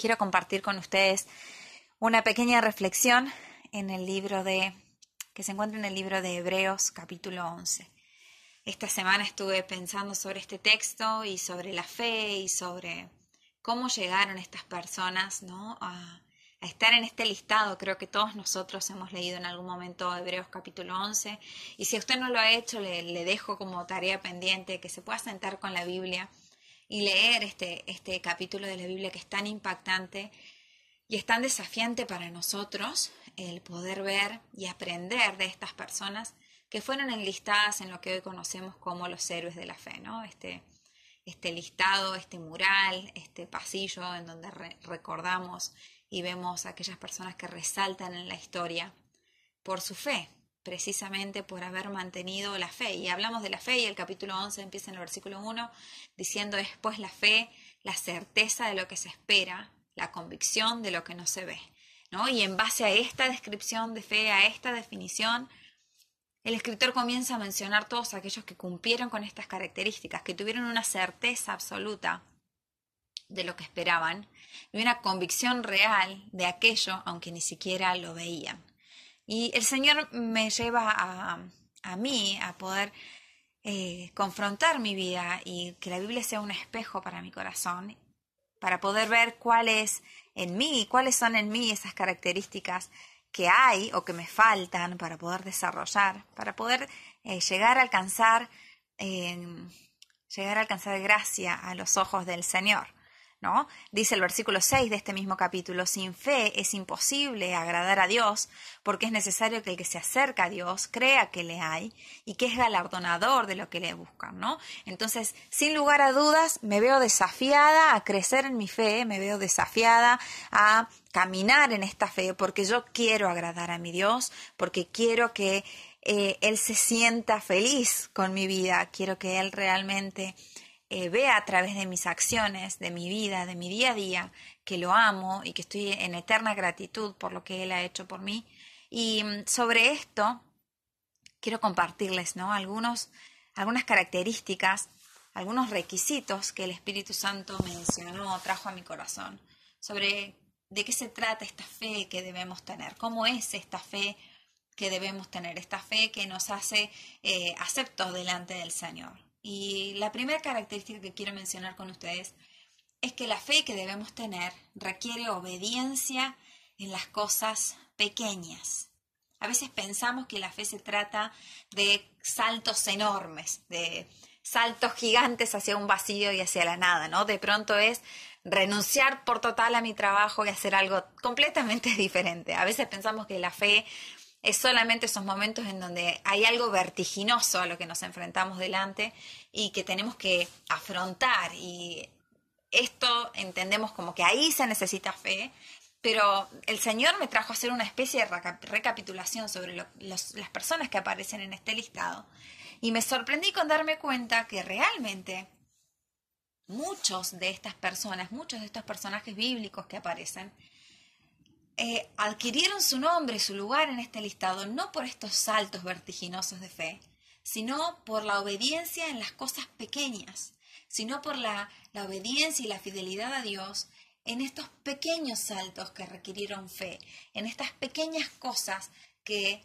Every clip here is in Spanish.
quiero compartir con ustedes una pequeña reflexión en el libro de que se encuentra en el libro de Hebreos capítulo 11. Esta semana estuve pensando sobre este texto y sobre la fe y sobre cómo llegaron estas personas ¿no? a, estar en este listado. Creo que todos nosotros hemos leído en algún momento Hebreos capítulo 11 y si usted no lo ha hecho le dejo como tarea pendiente que se pueda sentar con la Biblia y leer este, este capítulo de la Biblia que es tan impactante y es tan desafiante para nosotros el poder ver y aprender de estas personas que fueron enlistadas en lo que hoy conocemos como los héroes de la fe, ¿no? Este, este listado, este mural, este pasillo en donde recordamos y vemos aquellas personas que resaltan en la historia por su fe, precisamente por haber mantenido la fe. Y hablamos de la fe y el capítulo 11 empieza en el versículo 1 diciendo después la fe, la certeza de lo que se espera, la convicción de lo que no se ve. ¿no? Y en base a esta descripción de fe, a esta definición, el escritor comienza a mencionar todos aquellos que cumplieron con estas características, que tuvieron una certeza absoluta de lo que esperaban y una convicción real de aquello, aunque ni siquiera lo veían. Y el Señor me lleva a, a mí a poder eh, confrontar mi vida y que la Biblia sea un espejo para mi corazón, para poder ver cuáles en mí, cuáles son en mí esas características que hay o que me faltan para poder desarrollar, para poder eh, llegar a alcanzar, eh, llegar a alcanzar gracia a los ojos del Señor. ¿No? Dice el versículo 6 de este mismo capítulo, sin fe es imposible agradar a Dios, porque es necesario que el que se acerca a Dios crea que le hay y que es galardonador de lo que le buscan, ¿no? Entonces, sin lugar a dudas, me veo desafiada a crecer en mi fe, me veo desafiada a caminar en esta fe, porque yo quiero agradar a mi Dios, porque quiero que eh, Él se sienta feliz con mi vida, quiero que Él realmente eh, vea a través de mis acciones, de mi vida, de mi día a día, que lo amo y que estoy en eterna gratitud por lo que Él ha hecho por mí. Y mm, sobre esto quiero compartirles ¿no? Algunos, algunas características, algunos requisitos que el Espíritu Santo mencionó, trajo a mi corazón, sobre de qué se trata esta fe que debemos tener, cómo es esta fe que debemos tener, esta fe que nos hace eh, aceptos delante del Señor. Y la primera característica que quiero mencionar con ustedes es que la fe que debemos tener requiere obediencia en las cosas pequeñas. A veces pensamos que la fe se trata de saltos enormes, de saltos gigantes hacia un vacío y hacia la nada, ¿no? De pronto es renunciar por total a mi trabajo y hacer algo completamente diferente. A veces pensamos que la fe es solamente esos momentos en donde hay algo vertiginoso a lo que nos enfrentamos delante y que tenemos que afrontar. Y esto entendemos como que ahí se necesita fe, pero el Señor me trajo a hacer una especie de recapitulación sobre las personas que aparecen en este listado. Y me sorprendí con darme cuenta que realmente muchos de estas personas, muchos de estos personajes bíblicos que aparecen, eh, adquirieron su nombre, su lugar en este listado, no por estos saltos vertiginosos de fe, sino por la obediencia en las cosas pequeñas, sino por la obediencia y la fidelidad a Dios en estos pequeños saltos que requirieron fe, en estas pequeñas cosas que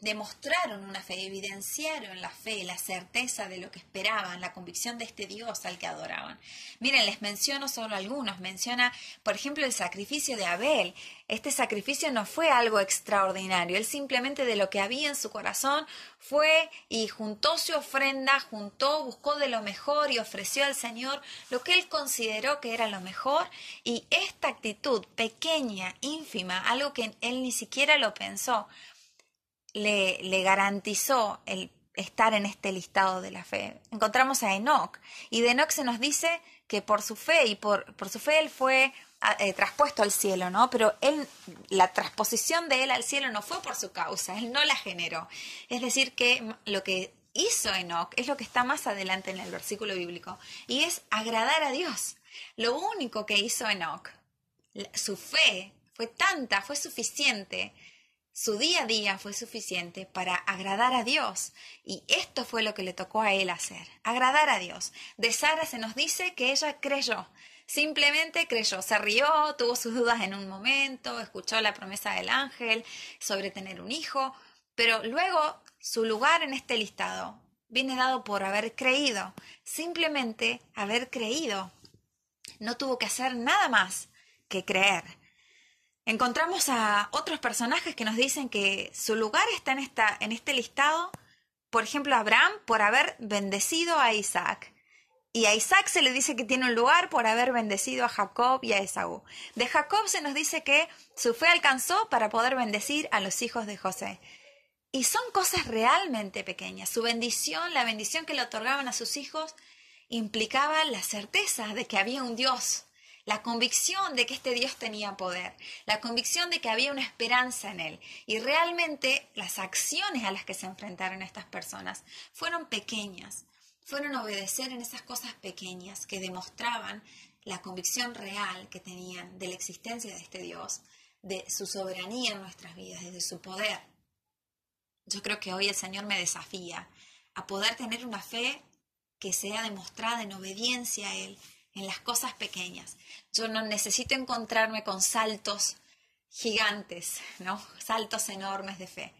demostraron una fe, evidenciaron la fe, la certeza de lo que esperaban, la convicción de este Dios al que adoraban. Miren, les menciono solo algunos. Menciona, por ejemplo, el sacrificio de Abel. Este sacrificio no fue algo extraordinario. Él simplemente de lo que había en su corazón fue y juntó su ofrenda, juntó, buscó de lo mejor y ofreció al Señor lo que él consideró que era lo mejor. Y esta actitud pequeña, ínfima, algo que él ni siquiera lo pensó, le, garantizó el estar en este listado de la fe. Encontramos a Enoch y de Enoch se nos dice que por su fe y por, por su fe él fue eh, traspuesto al cielo, ¿no? Pero él, la transposición de él al cielo no fue por su causa, él no la generó. Es decir, que lo que hizo Enoch es lo que está más adelante en el versículo bíblico y es agradar a Dios. Lo único que hizo Enoch, su fe fue tanta, fue suficiente su día a día fue suficiente para agradar a Dios y esto fue lo que le tocó a él hacer, agradar a Dios. De Sara se nos dice que ella creyó, Simplemente creyó, se rió, tuvo sus dudas en un momento, escuchó la promesa del ángel sobre tener un hijo, pero luego su lugar en este listado viene dado por haber creído, simplemente haber creído. No tuvo que hacer nada más que creer. Encontramos a otros personajes que nos dicen que su lugar está en, esta, en este listado, por ejemplo, Abraham por haber bendecido a Isaac. Y a Isaac se le dice que tiene un lugar por haber bendecido a Jacob y a Esaú. De Jacob se nos dice que su fe alcanzó para poder bendecir a los hijos de José. Y son cosas realmente pequeñas. Su bendición, la bendición que le otorgaban a sus hijos, implicaba la certeza de que había un Dios, la convicción de que este Dios tenía poder, la convicción de que había una esperanza en Él. Y realmente las acciones a las que se enfrentaron estas personas fueron pequeñas, fueron obedecer en esas cosas pequeñas que demostraban la convicción real que tenían de la existencia de este Dios, de su soberanía en nuestras vidas, de su poder. Yo creo que hoy el Señor me desafía a poder tener una fe que sea demostrada en obediencia a Él, en las cosas pequeñas. Yo no necesito encontrarme con saltos gigantes, ¿no? Saltos enormes de fe.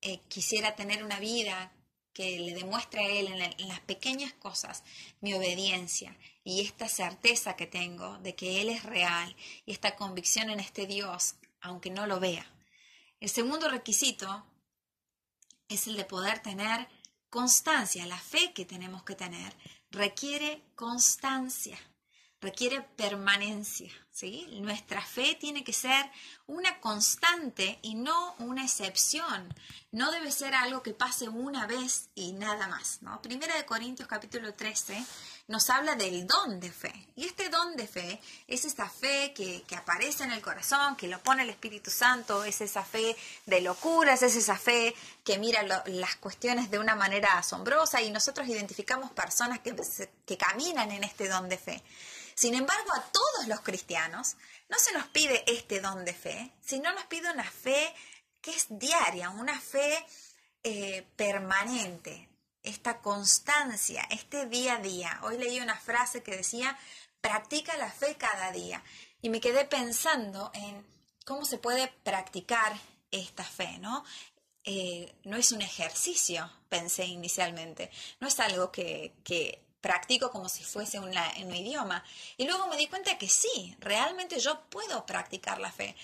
Eh, quisiera tener una vida que le demuestre a Él en, en, las pequeñas cosas mi obediencia y esta certeza que tengo de que Él es real y esta convicción en este Dios, aunque no lo vea. El segundo requisito es el de poder tener constancia. La fe que tenemos que tener requiere constancia, requiere permanencia. ¿sí? Nuestra fe tiene que ser una constante y no una excepción. No debe ser algo que pase una vez y nada más. ¿no? Primera de Corintios capítulo 13 nos habla del don de fe. Y este don de fe es esta fe que, que, aparece en el corazón, que lo pone el Espíritu Santo, es esa fe de locuras, es esa fe que mira lo, las cuestiones de una manera asombrosa y nosotros identificamos personas que, que caminan en este don de fe. Sin embargo, a todos los cristianos no se nos pide este don de fe, sino nos pide una fe que es diaria, una fe eh, permanente, esta constancia, este día a día. Hoy leí una frase que decía, practica la fe cada día. Y me quedé pensando en cómo se puede practicar esta fe, ¿no? Eh, no es un ejercicio, pensé inicialmente, no es algo que, que practico como si fuese una, un idioma. Y luego me di cuenta que sí, realmente yo puedo practicar la fe.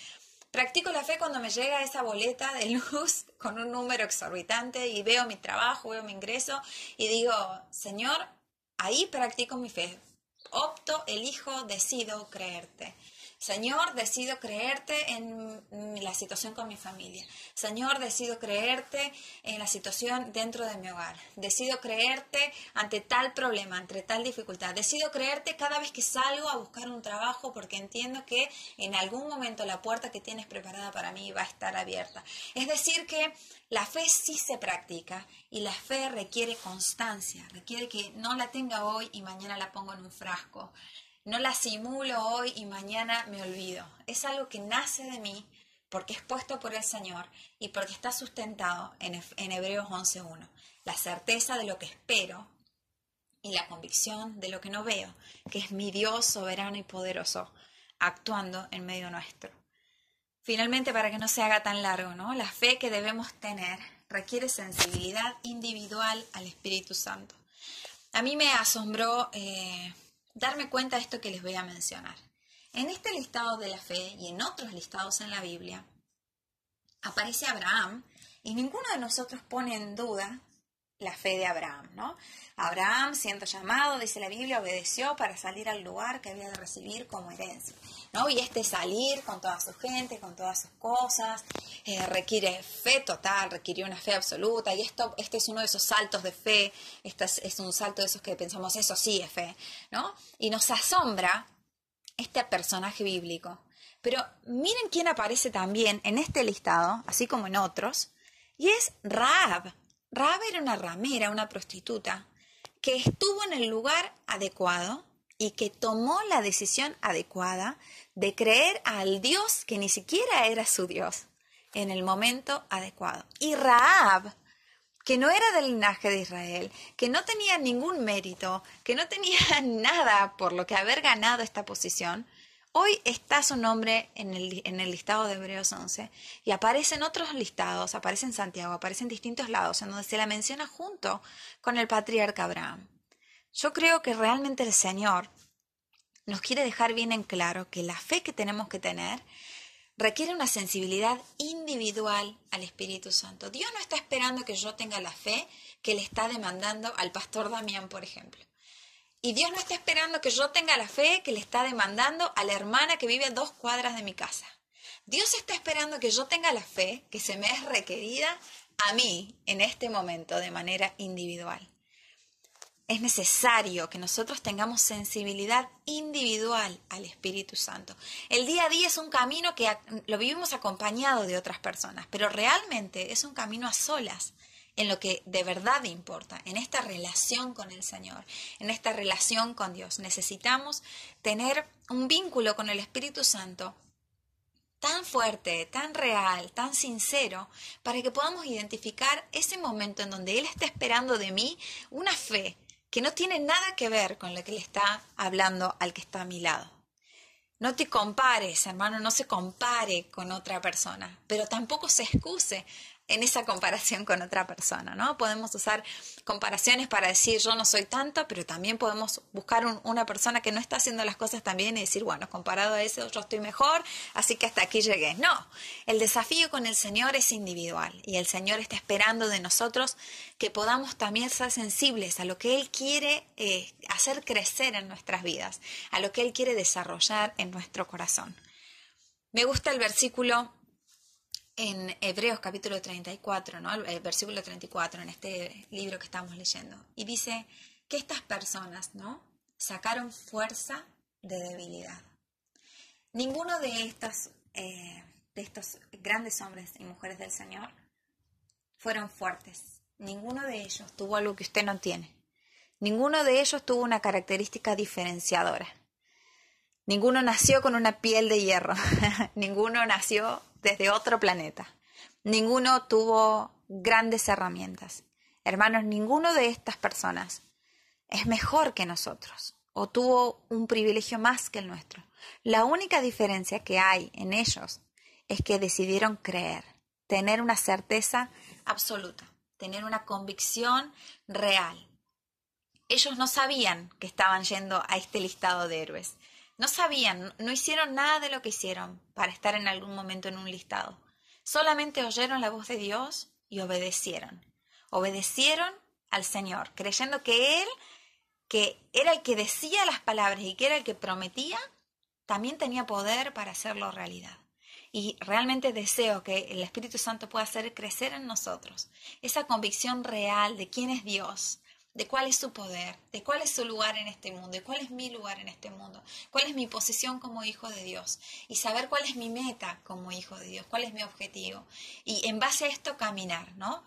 Practico la fe cuando me llega esa boleta de luz con un número exorbitante y veo mi trabajo, veo mi ingreso y digo, Señor, ahí practico mi fe. Opto, elijo, decido creerte. Señor, decido creerte en la situación con mi familia. Señor, decido creerte en la situación dentro de mi hogar. Decido creerte ante tal problema, ante tal dificultad. Decido creerte cada vez que salgo a buscar un trabajo porque entiendo que en algún momento la puerta que tienes preparada para mí va a estar abierta. Es decir, que la fe sí se practica y la fe requiere constancia, requiere que no la tenga hoy y mañana la pongo en un frasco. No la simulo hoy y mañana me olvido. Es algo que nace de mí porque es puesto por el Señor y porque está sustentado en, en Hebreos 11.1. La certeza de lo que espero y la convicción de lo que no veo, que es mi Dios soberano y poderoso actuando en medio nuestro. Finalmente, para que no se haga tan largo, ¿no? La fe que debemos tener requiere sensibilidad individual al Espíritu Santo. A mí me asombró eh, darme cuenta de esto que les voy a mencionar. En este listado de la fe y en otros listados en la Biblia aparece Abraham y ninguno de nosotros pone en duda la fe de Abraham, ¿no? Abraham, siendo llamado, dice la Biblia, obedeció para salir al lugar que había de recibir como herencia, ¿no? Y este salir con toda su gente, con todas sus cosas, eh, requiere fe total, requiere una fe absoluta, y esto, este es uno de esos saltos de fe, este es, es un salto de esos que pensamos, eso sí es fe, ¿no? Y nos asombra este personaje bíblico. Pero miren quién aparece también en este listado, así como en otros, y es Raab. Raab era una ramera, una prostituta, que estuvo en el lugar adecuado y que tomó la decisión adecuada de creer al Dios que ni siquiera era su Dios en el momento adecuado. Y Raab, que no era del linaje de Israel, que no tenía ningún mérito, que no tenía nada por lo que haber ganado esta posición, hoy está su nombre en el, listado de Hebreos 11 y aparece en otros listados, aparece en Santiago, aparece en distintos lados, en donde se la menciona junto con el patriarca Abraham. Yo creo que realmente el Señor nos quiere dejar bien en claro que la fe que tenemos que tener requiere una sensibilidad individual al Espíritu Santo. Dios no está esperando que yo tenga la fe que le está demandando al pastor Damián, por ejemplo. Y Dios no está esperando que yo tenga la fe que le está demandando a la hermana que vive a dos cuadras de mi casa. Dios está esperando que yo tenga la fe que se me es requerida a mí en este momento de manera individual es necesario que nosotros tengamos sensibilidad individual al Espíritu Santo. El día a día es un camino que lo vivimos acompañado de otras personas, pero realmente es un camino a solas en lo que de verdad importa, en esta relación con el Señor, en esta relación con Dios. Necesitamos tener un vínculo con el Espíritu Santo tan fuerte, tan real, tan sincero, para que podamos identificar ese momento en donde Él está esperando de mí una fe que no tiene nada que ver con lo que le está hablando al que está a mi lado. No te compares, hermano, no se compare con otra persona, pero tampoco se excuse en esa comparación con otra persona, ¿no? Podemos usar comparaciones para decir yo no soy tanto, pero también podemos buscar una persona que no está haciendo las cosas tan bien y decir, bueno, comparado a eso yo estoy mejor, así que hasta aquí llegué. No, el desafío con el Señor es individual y el Señor está esperando de nosotros que podamos también ser sensibles a lo que Él quiere eh, hacer crecer en nuestras vidas, a lo que Él quiere desarrollar en nuestro corazón. Me gusta el versículo en Hebreos capítulo 34, ¿no? el versículo 34, en este libro que estamos leyendo. Y dice que estas personas ¿no? sacaron fuerza de debilidad. Ninguno de, estas, eh, de estos grandes hombres y mujeres del Señor fueron fuertes. Ninguno de ellos tuvo algo que usted no tiene. Ninguno de ellos tuvo una característica diferenciadora. Ninguno nació con una piel de hierro. Ninguno nació desde otro planeta. Ninguno tuvo grandes herramientas. Hermanos, ninguno de estas personas es mejor que nosotros o tuvo un privilegio más que el nuestro. La única diferencia que hay en ellos es que decidieron creer, tener una certeza absoluta, tener una convicción real. Ellos no sabían que estaban yendo a este listado de héroes. No sabían, no hicieron nada de lo que hicieron para estar en algún momento en un listado. Solamente oyeron la voz de Dios y obedecieron. Obedecieron al Señor, creyendo que Él, que era el que decía las palabras y que era el que prometía, también tenía poder para hacerlo realidad. Y realmente deseo que el Espíritu Santo pueda hacer crecer en nosotros esa convicción real de quién es Dios, de cuál es su poder, de cuál es su lugar en este mundo, de cuál es mi lugar en este mundo, cuál es mi posición como hijo de Dios y saber cuál es mi meta como hijo de Dios, cuál es mi objetivo. Y en base a esto caminar, ¿no?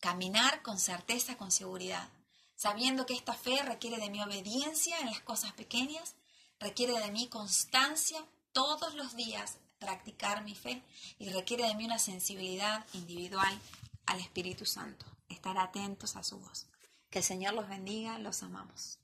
Caminar con certeza, con seguridad, sabiendo que esta fe requiere de mi obediencia en las cosas pequeñas, requiere de mi constancia todos los días practicar mi fe y requiere de mí una sensibilidad individual al Espíritu Santo, estar atentos a su voz. Que el Señor los bendiga, los amamos.